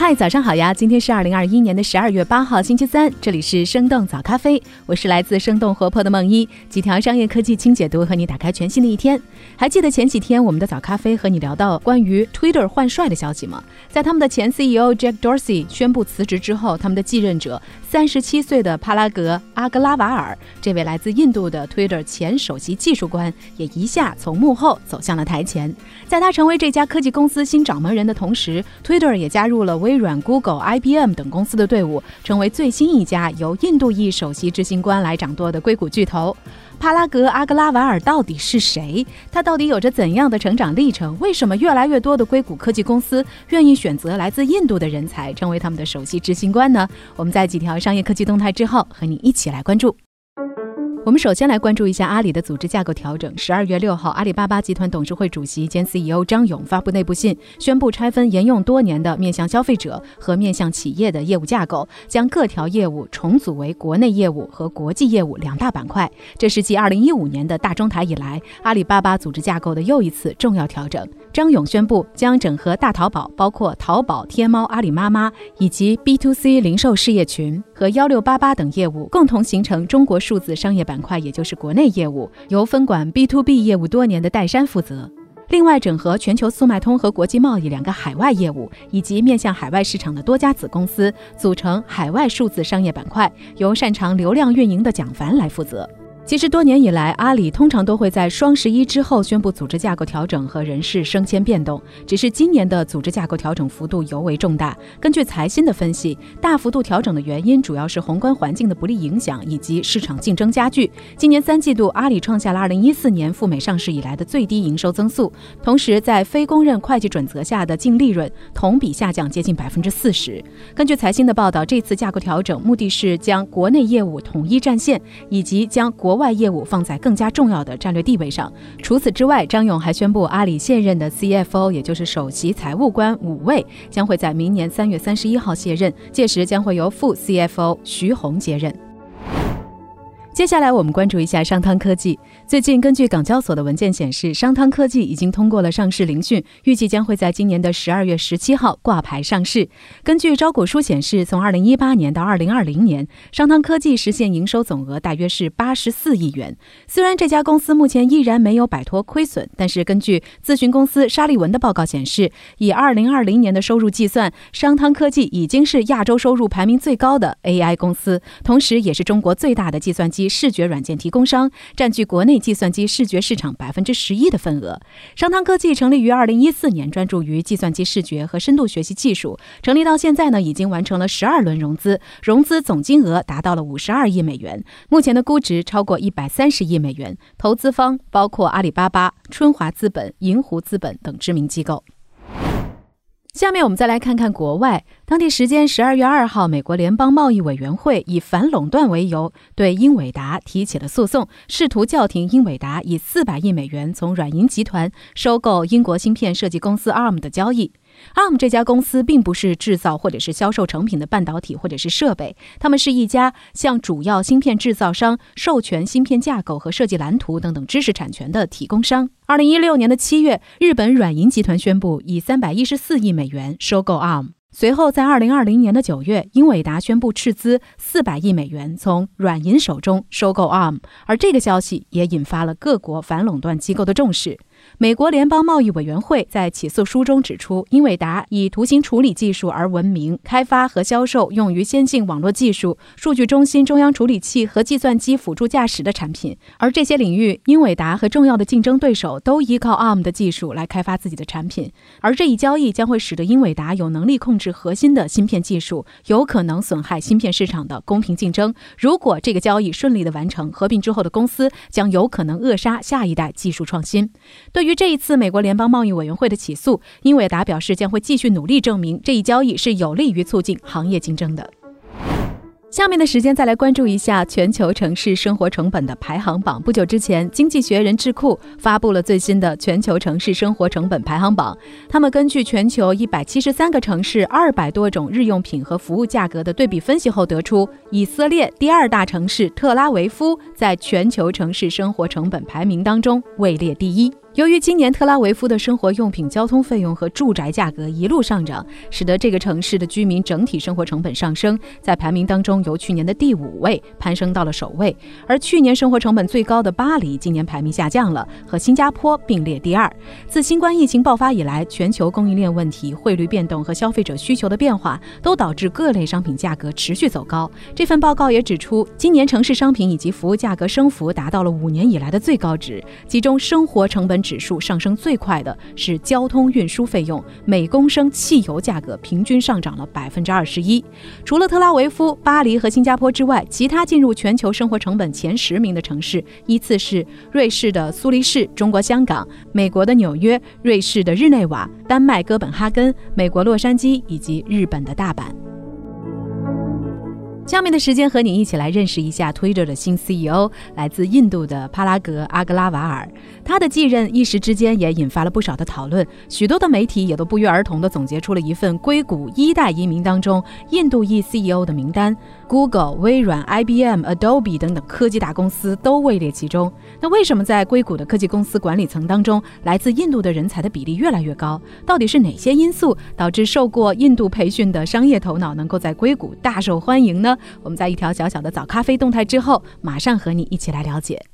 嗨，早上好呀！今天是二零二一年的十二月八号，星期三，这里是生动早咖啡，我是来自生动活泼的梦一，几条商业科技轻解读，和你打开全新的一天。还记得前几天我们的早咖啡和你聊到关于 Twitter 换帅的消息吗？在他们的前 CEO Jack Dorsey 宣布辞职之后，他们的继任者三十七岁的帕拉格阿格拉瓦尔，这位来自印度的 Twitter 前首席技术官，也一下从幕后走向了台前。在他成为这家科技公司新掌门人的同时，Twitter 也加入了微。微软、Google、IBM 等公司的队伍，成为最新一家由印度裔首席执行官来掌舵的硅谷巨头。帕拉格阿格拉瓦尔到底是谁？他到底有着怎样的成长历程？为什么越来越多的硅谷科技公司愿意选择来自印度的人才成为他们的首席执行官呢？我们在几条商业科技动态之后，和你一起来关注。我们首先来关注一下阿里的组织架构调整。十二月六号，阿里巴巴集团董事会主席兼 CEO 张勇发布内部信，宣布拆分沿用多年的面向消费者和面向企业的业务架构，将各条业务重组为国内业务和国际业务两大板块。这是继二零一五年的大中台以来，阿里巴巴组织架构的又一次重要调整。张勇宣布将整合大淘宝，包括淘宝、天猫、阿里妈妈以及 B to C 零售事业群和幺六八八等业务，共同形成中国数字商业板块，也就是国内业务，由分管 B to B 业务多年的戴珊负责。另外，整合全球速卖通和国际贸易两个海外业务，以及面向海外市场的多家子公司，组成海外数字商业板块，由擅长流量运营的蒋凡来负责。其实多年以来，阿里通常都会在双十一之后宣布组织架构调整和人事升迁变动。只是今年的组织架构调整幅度尤为重大。根据财新的分析，大幅度调整的原因主要是宏观环境的不利影响以及市场竞争加剧。今年三季度，阿里创下了2014年赴美上市以来的最低营收增速，同时在非公认会计准则下的净利润同比下降接近百分之四十。根据财新的报道，这次架构调整目的是将国内业务统一战线，以及将国外业务放在更加重要的战略地位上。除此之外，张勇还宣布，阿里现任的 CFO，也就是首席财务官五位，将会在明年三月三十一号卸任，届时将会由副 CFO 徐红接任。接下来我们关注一下商汤科技。最近，根据港交所的文件显示，商汤科技已经通过了上市聆讯，预计将会在今年的十二月十七号挂牌上市。根据招股书显示，从二零一八年到二零二零年，商汤科技实现营收总额大约是八十四亿元。虽然这家公司目前依然没有摆脱亏损，但是根据咨询公司沙利文的报告显示，以二零二零年的收入计算，商汤科技已经是亚洲收入排名最高的 AI 公司，同时也是中国最大的计算机。视觉软件提供商占据国内计算机视觉市场百分之十一的份额。商汤科技成立于二零一四年，专注于计算机视觉和深度学习技术。成立到现在呢，已经完成了十二轮融资，融资总金额达到了五十二亿美元，目前的估值超过一百三十亿美元。投资方包括阿里巴巴、春华资本、银湖资本等知名机构。下面我们再来看看国外。当地时间十二月二号，美国联邦贸易委员会以反垄断为由，对英伟达提起了诉讼，试图叫停英伟达以四百亿美元从软银集团收购英国芯片设计公司 ARM 的交易。ARM 这家公司并不是制造或者是销售成品的半导体或者是设备，他们是一家向主要芯片制造商授权芯片架构和设计蓝图等等知识产权的提供商。二零一六年的七月，日本软银集团宣布以三百一十四亿美元收购 ARM。随后，在二零二零年的九月，英伟达宣布斥资四百亿美元从软银手中收购 ARM，而这个消息也引发了各国反垄断机构的重视。美国联邦贸易委员会在起诉书中指出，英伟达以图形处理技术而闻名，开发和销售用于先进网络技术、数据中心、中央处理器和计算机辅助驾驶的产品。而这些领域，英伟达和重要的竞争对手都依靠 ARM 的技术来开发自己的产品。而这一交易将会使得英伟达有能力控制核心的芯片技术，有可能损害芯片市场的公平竞争。如果这个交易顺利的完成，合并之后的公司将有可能扼杀下一代技术创新。对于这一次美国联邦贸易委员会的起诉，英伟达表示将会继续努力证明这一交易是有利于促进行业竞争的。下面的时间再来关注一下全球城市生活成本的排行榜。不久之前，经济学人智库发布了最新的全球城市生活成本排行榜。他们根据全球一百七十三个城市二百多种日用品和服务价格的对比分析后得出，以色列第二大城市特拉维夫在全球城市生活成本排名当中位列第一。由于今年特拉维夫的生活用品、交通费用和住宅价格一路上涨，使得这个城市的居民整体生活成本上升，在排名当中由去年的第五位攀升到了首位。而去年生活成本最高的巴黎，今年排名下降了，和新加坡并列第二。自新冠疫情爆发以来，全球供应链问题、汇率变动和消费者需求的变化，都导致各类商品价格持续走高。这份报告也指出，今年城市商品以及服务价格升幅达到了五年以来的最高值，其中生活成本。指数上升最快的是交通运输费用，每公升汽油价格平均上涨了百分之二十一。除了特拉维夫、巴黎和新加坡之外，其他进入全球生活成本前十名的城市依次是瑞士的苏黎世、中国香港、美国的纽约、瑞士的日内瓦、丹麦哥本哈根、美国洛杉矶以及日本的大阪。下面的时间和你一起来认识一下 Twitter 的新 CEO，来自印度的帕拉格阿格拉瓦尔。他的继任一时之间也引发了不少的讨论，许多的媒体也都不约而同地总结出了一份硅谷一代移民当中印度裔 CEO 的名单，Google、微软、IBM、Adobe 等等科技大公司都位列其中。那为什么在硅谷的科技公司管理层当中，来自印度的人才的比例越来越高？到底是哪些因素导致受过印度培训的商业头脑能够在硅谷大受欢迎呢？我们在一条小小的早咖啡动态之后，马上和你一起来了解。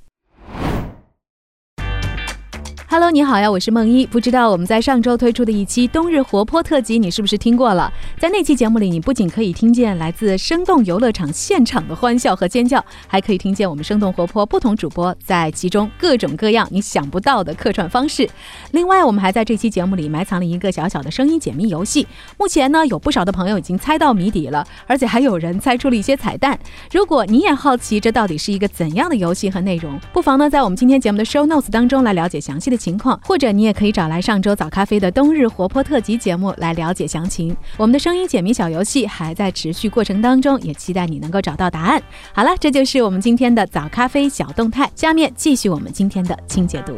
Hello，你好呀，我是梦一。不知道我们在上周推出的一期冬日活泼特辑，你是不是听过了？在那期节目里，你不仅可以听见来自生动游乐场现场的欢笑和尖叫，还可以听见我们生动活泼不同主播在其中各种各样你想不到的客串方式。另外，我们还在这期节目里埋藏了一个小小的声音解密游戏。目前呢，有不少的朋友已经猜到谜底了，而且还有人猜出了一些彩蛋。如果你也好奇这到底是一个怎样的游戏和内容，不妨呢在我们今天节目的 show notes 当中来了解详细的。情况，或者你也可以找来上周早咖啡的冬日活泼特辑节目来了解详情。我们的声音解谜小游戏还在持续过程当中，也期待你能够找到答案。好了，这就是我们今天的早咖啡小动态。下面继续我们今天的清解读。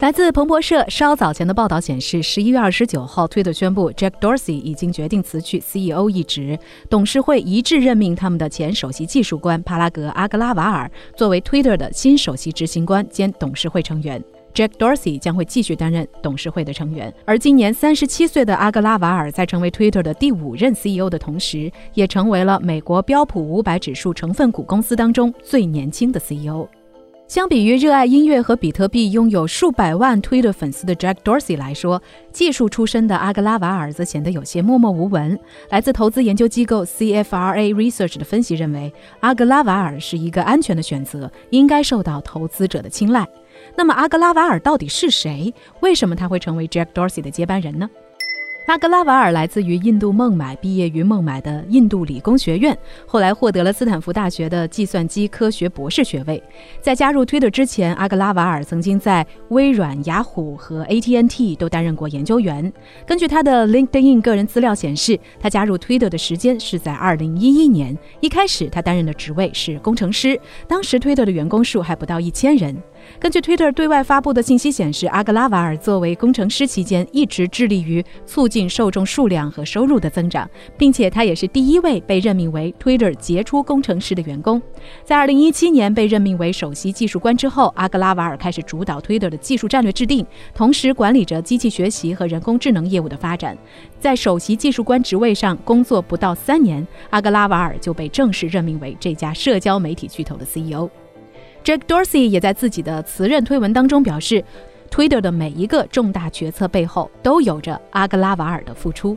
来自彭博社稍早前的报道显示，十一月二十九号，Twitter 宣布 Jack Dorsey 已经决定辞去 CEO 一职，董事会一致任命他们的前首席技术官帕拉格阿格拉瓦尔作为 Twitter 的新首席执行官兼董事会成员。Jack Dorsey 将会继续担任董事会的成员。而今年三十七岁的阿格拉瓦尔在成为 Twitter 的第五任 CEO 的同时，也成为了美国标普五百指数成分股公司当中最年轻的 CEO。相比于热爱音乐和比特币、拥有数百万推的粉丝的 Jack Dorsey 来说，技术出身的阿格拉瓦尔则显得有些默默无闻。来自投资研究机构 CFRA Research 的分析认为，阿格拉瓦尔是一个安全的选择，应该受到投资者的青睐。那么，阿格拉瓦尔到底是谁？为什么他会成为 Jack Dorsey 的接班人呢？阿格拉瓦尔来自于印度孟买，毕业于孟买的印度理工学院，后来获得了斯坦福大学的计算机科学博士学位。在加入 Twitter 之前，阿格拉瓦尔曾经在微软、雅虎和 AT&T 都担任过研究员。根据他的 LinkedIn 个人资料显示，他加入 Twitter 的时间是在2011年。一开始，他担任的职位是工程师，当时 Twitter 的员工数还不到一千人。根据 Twitter 对外发布的信息显示，阿格拉瓦尔作为工程师期间一直致力于促进受众数量和收入的增长，并且他也是第一位被任命为 Twitter 杰出工程师的员工。在2017年被任命为首席技术官之后，阿格拉瓦尔开始主导 Twitter 的技术战略制定，同时管理着机器学习和人工智能业务的发展。在首席技术官职位上工作不到三年，阿格拉瓦尔就被正式任命为这家社交媒体巨头的 CEO。Jack Dorsey 也在自己的辞任推文当中表示，Twitter 的每一个重大决策背后都有着阿格拉瓦尔的付出。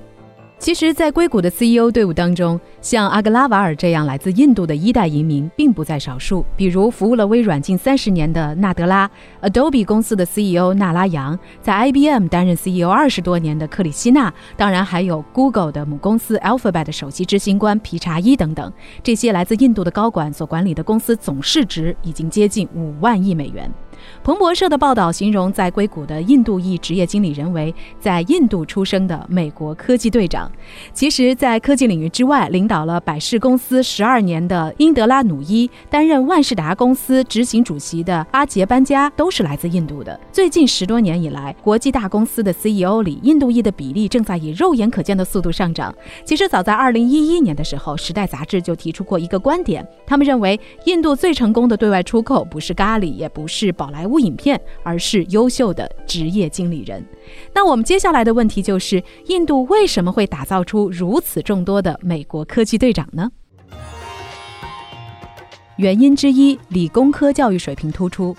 其实，在硅谷的 CEO 队伍当中，像阿格拉瓦尔这样来自印度的一代移民并不在少数。比如，服务了微软近三十年的纳德拉，Adobe 公司的 CEO 纳拉扬，在 IBM 担任 CEO 二十多年的克里希纳，当然还有 Google 的母公司 Alphabet 首席执行官皮查伊等等。这些来自印度的高管所管理的公司总市值已经接近五万亿美元。彭博社的报道形容在硅谷的印度裔职业经理人为在印度出生的美国科技队长。其实，在科技领域之外，领导了百事公司十二年的英德拉努伊，担任万事达公司执行主席的阿杰班加，都是来自印度的。最近十多年以来，国际大公司的 CEO 里，印度裔的比例正在以肉眼可见的速度上涨。其实，早在二零一一年的时候，《时代》杂志就提出过一个观点，他们认为印度最成功的对外出口不是咖喱，也不是宝莱坞影片，而是优秀的职业经理人。那我们接下来的问题就是：印度为什么会打造出如此众多的美国科技队长呢？原因之一，理工科教育水平突出。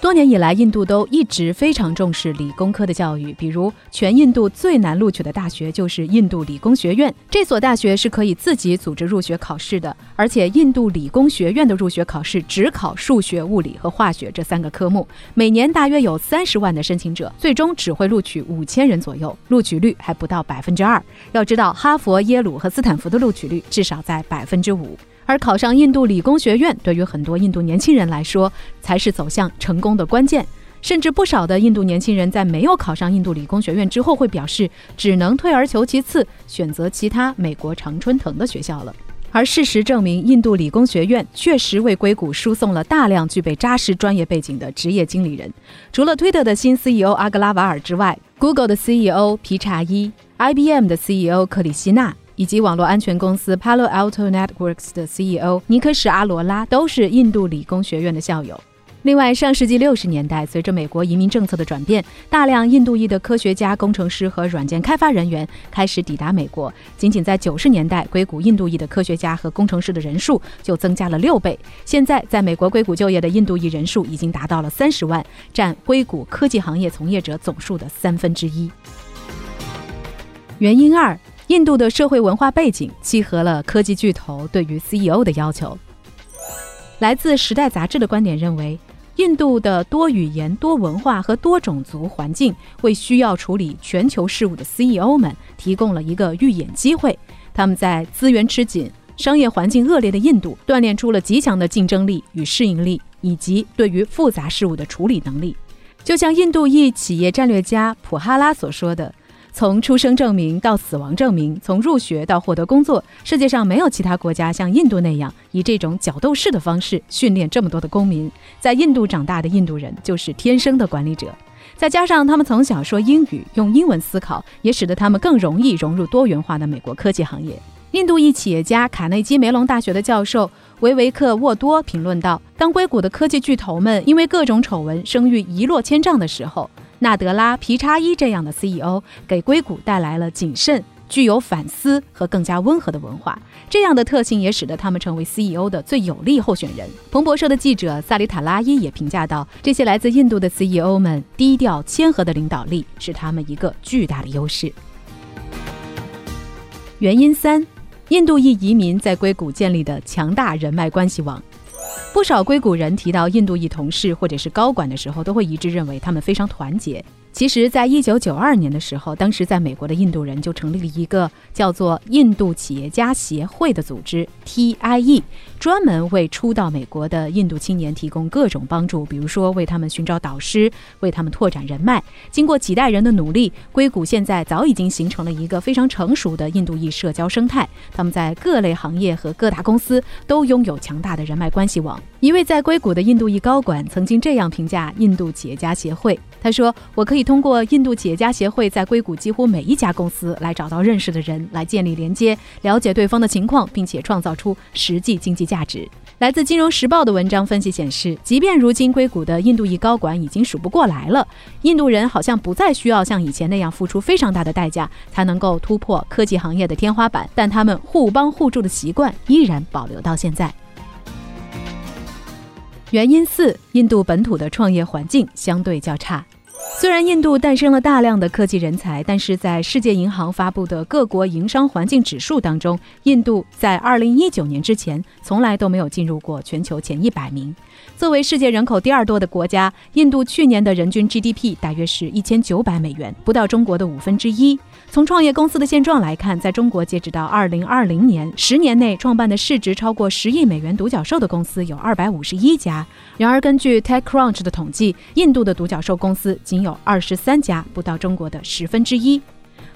多年以来，印度都一直非常重视理工科的教育。比如，全印度最难录取的大学就是印度理工学院。这所大学是可以自己组织入学考试的，而且印度理工学院的入学考试只考数学、物理和化学这三个科目。每年大约有三十万的申请者，最终只会录取五千人左右，录取率还不到百分之二。要知道，哈佛、耶鲁和斯坦福的录取率至少在百分之五。而考上印度理工学院，对于很多印度年轻人来说，才是走向成功的关键。甚至不少的印度年轻人在没有考上印度理工学院之后，会表示只能退而求其次，选择其他美国常春藤的学校了。而事实证明，印度理工学院确实为硅谷输送了大量具备扎实专业背景的职业经理人。除了推特的新 CEO 阿格拉瓦尔之外，Google 的 CEO 皮查伊，IBM 的 CEO 克里希纳。以及网络安全公司 Palo Alto Networks 的 CEO 尼克什阿罗拉都是印度理工学院的校友。另外，上世纪六十年代，随着美国移民政策的转变，大量印度裔的科学家、工程师和软件开发人员开始抵达美国。仅仅在九十年代，硅谷印度裔的科学家和工程师的人数就增加了六倍。现在，在美国硅谷就业的印度裔人数已经达到了三十万，占硅谷科技行业从业者总数的三分之一。原因二。印度的社会文化背景契合了科技巨头对于 CEO 的要求。来自《时代》杂志的观点认为，印度的多语言、多文化和多种族环境为需要处理全球事务的 CEO 们提供了一个预演机会。他们在资源吃紧、商业环境恶劣的印度锻炼出了极强的竞争力与适应力，以及对于复杂事务的处理能力。就像印度裔企业战略家普哈拉所说的。从出生证明到死亡证明，从入学到获得工作，世界上没有其他国家像印度那样以这种角斗士的方式训练这么多的公民。在印度长大的印度人就是天生的管理者，再加上他们从小说英语，用英文思考，也使得他们更容易融入多元化的美国科技行业。印度裔企业家卡内基梅隆大学的教授维维克沃多评论道：“当硅谷的科技巨头们因为各种丑闻声誉一落千丈的时候。”纳德拉皮查伊这样的 CEO 给硅谷带来了谨慎、具有反思和更加温和的文化，这样的特性也使得他们成为 CEO 的最有力候选人。彭博社的记者萨里塔拉伊也评价到，这些来自印度的 CEO 们低调谦和的领导力是他们一个巨大的优势。原因三：印度裔移民在硅谷建立的强大人脉关系网。不少硅谷人提到印度裔同事或者是高管的时候，都会一致认为他们非常团结。其实，在一九九二年的时候，当时在美国的印度人就成立了一个叫做印度企业家协会的组织 （TIE），专门为初到美国的印度青年提供各种帮助，比如说为他们寻找导师，为他们拓展人脉。经过几代人的努力，硅谷现在早已经形成了一个非常成熟的印度裔社交生态。他们在各类行业和各大公司都拥有强大的人脉关系网。一位在硅谷的印度裔高管曾经这样评价印度企业家协会。他说：“我可以通过印度企业家协会在硅谷几乎每一家公司来找到认识的人，来建立连接，了解对方的情况，并且创造出实际经济价值。”来自《金融时报》的文章分析显示，即便如今硅谷的印度裔高管已经数不过来了，印度人好像不再需要像以前那样付出非常大的代价才能够突破科技行业的天花板，但他们互帮互助的习惯依然保留到现在。原因四：印度本土的创业环境相对较差。虽然印度诞生了大量的科技人才，但是在世界银行发布的各国营商环境指数当中，印度在二零一九年之前从来都没有进入过全球前一百名。作为世界人口第二多的国家，印度去年的人均 GDP 大约是一千九百美元，不到中国的五分之一。从创业公司的现状来看，在中国截止到二零二零年，十年内创办的市值超过十亿美元独角兽的公司有二百五十一家。然而，根据 TechCrunch 的统计，印度的独角兽公司仅有二十三家，不到中国的十分之一。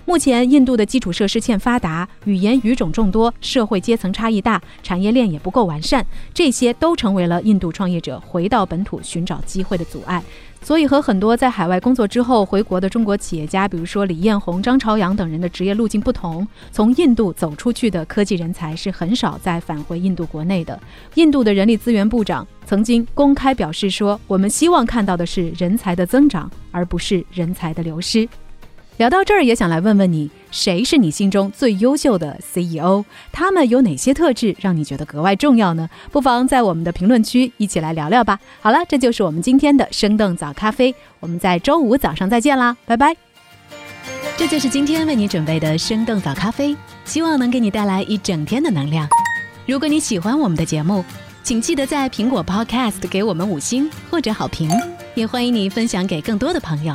目前，印度的基础设施欠发达，语言语种众多，社会阶层差异大，产业链也不够完善，这些都成为了印度创业者回到本土寻找机会的阻碍。所以，和很多在海外工作之后回国的中国企业家，比如说李彦宏、张朝阳等人的职业路径不同，从印度走出去的科技人才是很少再返回印度国内的。印度的人力资源部长曾经公开表示说：“我们希望看到的是人才的增长，而不是人才的流失。”聊到这儿，也想来问问你，谁是你心中最优秀的 CEO？他们有哪些特质让你觉得格外重要呢？不妨在我们的评论区一起来聊聊吧。好了，这就是我们今天的生动早咖啡，我们在周五早上再见啦，拜拜。这就是今天为你准备的生动早咖啡，希望能给你带来一整天的能量。如果你喜欢我们的节目，请记得在苹果 Podcast 给我们五星或者好评，也欢迎你分享给更多的朋友。